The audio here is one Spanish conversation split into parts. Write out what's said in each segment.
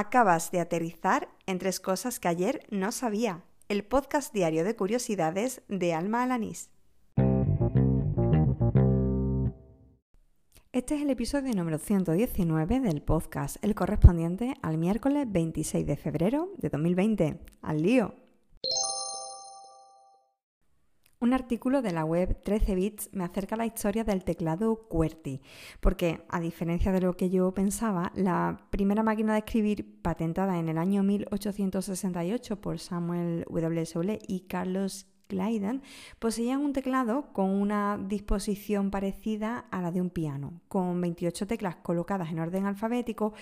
Acabas de aterrizar en tres cosas que ayer no sabía. El podcast diario de curiosidades de Alma Alanís. Este es el episodio número 119 del podcast, el correspondiente al miércoles 26 de febrero de 2020. ¡Al lío! Un artículo de la web 13 bits me acerca a la historia del teclado QWERTY, porque a diferencia de lo que yo pensaba, la primera máquina de escribir patentada en el año 1868 por Samuel W. Soule y Carlos Clayden poseían un teclado con una disposición parecida a la de un piano, con 28 teclas colocadas en orden alfabético,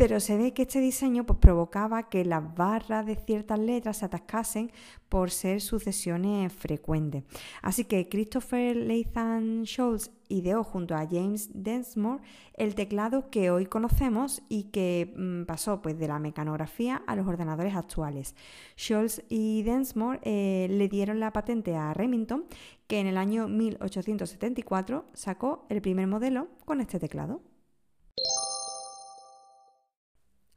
pero se ve que este diseño pues, provocaba que las barras de ciertas letras se atascasen por ser sucesiones frecuentes. Así que Christopher Lathan Scholz ideó junto a James Densmore el teclado que hoy conocemos y que mm, pasó pues, de la mecanografía a los ordenadores actuales. Scholz y Densmore eh, le dieron la patente a Remington, que en el año 1874 sacó el primer modelo con este teclado.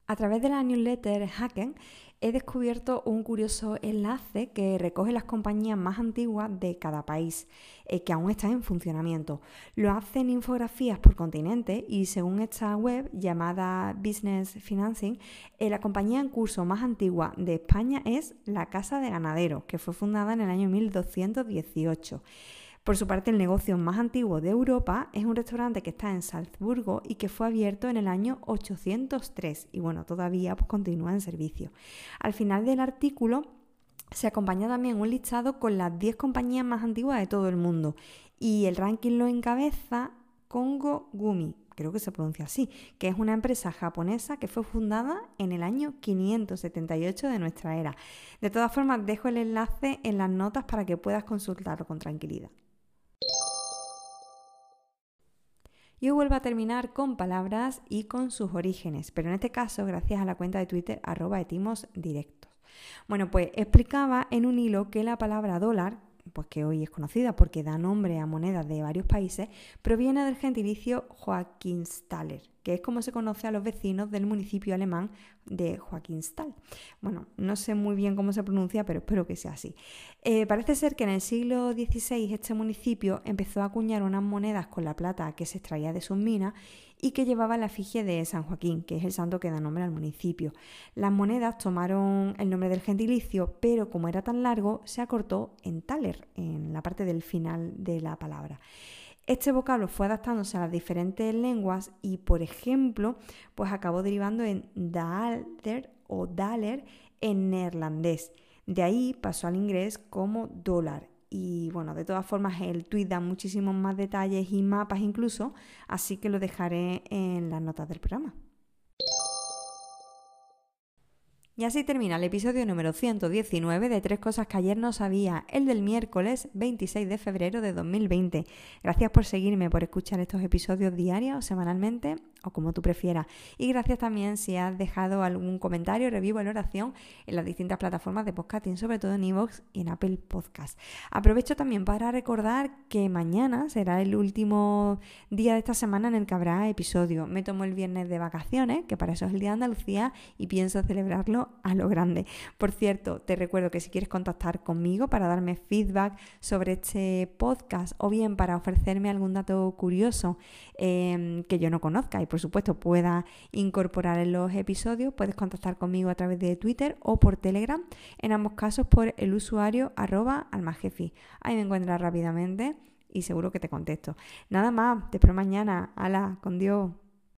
A través de la newsletter Hacken he descubierto un curioso enlace que recoge las compañías más antiguas de cada país, eh, que aún están en funcionamiento. Lo hacen infografías por continente y según esta web llamada Business Financing, eh, la compañía en curso más antigua de España es la Casa de Ganaderos, que fue fundada en el año 1218. Por su parte, el negocio más antiguo de Europa es un restaurante que está en Salzburgo y que fue abierto en el año 803 y bueno, todavía pues, continúa en servicio. Al final del artículo se acompaña también un listado con las 10 compañías más antiguas de todo el mundo y el ranking lo encabeza Kongo Gumi, creo que se pronuncia así, que es una empresa japonesa que fue fundada en el año 578 de nuestra era. De todas formas, dejo el enlace en las notas para que puedas consultarlo con tranquilidad. Yo vuelvo a terminar con palabras y con sus orígenes, pero en este caso gracias a la cuenta de Twitter arroba etimos directos. Bueno, pues explicaba en un hilo que la palabra dólar, pues que hoy es conocida porque da nombre a monedas de varios países, proviene del gentilicio Joaquinstaler, que es como se conoce a los vecinos del municipio alemán de Joaquinstal. Bueno, no sé muy bien cómo se pronuncia, pero espero que sea así. Eh, parece ser que en el siglo XVI este municipio empezó a acuñar unas monedas con la plata que se extraía de sus minas y que llevaba la efigie de San Joaquín, que es el santo que da nombre al municipio. Las monedas tomaron el nombre del gentilicio, pero como era tan largo, se acortó en taler, en la parte del final de la palabra. Este vocablo fue adaptándose a las diferentes lenguas y, por ejemplo, pues acabó derivando en dalder o daler en neerlandés. De ahí pasó al inglés como dólar. Y bueno, de todas formas el tweet da muchísimos más detalles y mapas incluso, así que lo dejaré en las notas del programa. Y así termina el episodio número 119 de Tres Cosas que ayer no sabía, el del miércoles 26 de febrero de 2020. Gracias por seguirme, por escuchar estos episodios diarios o semanalmente o como tú prefieras. Y gracias también si has dejado algún comentario, review, valoración en las distintas plataformas de podcasting, sobre todo en iVoox y en Apple Podcast. Aprovecho también para recordar que mañana será el último día de esta semana en el que habrá episodio. Me tomo el viernes de vacaciones, que para eso es el Día de Andalucía, y pienso celebrarlo a lo grande. Por cierto, te recuerdo que si quieres contactar conmigo para darme feedback sobre este podcast o bien para ofrecerme algún dato curioso eh, que yo no conozca y por supuesto pueda incorporar en los episodios, puedes contactar conmigo a través de Twitter o por Telegram, en ambos casos por el usuario arroba almajefi. Ahí me encuentras rápidamente y seguro que te contesto. Nada más, te espero mañana. Hala, con Dios.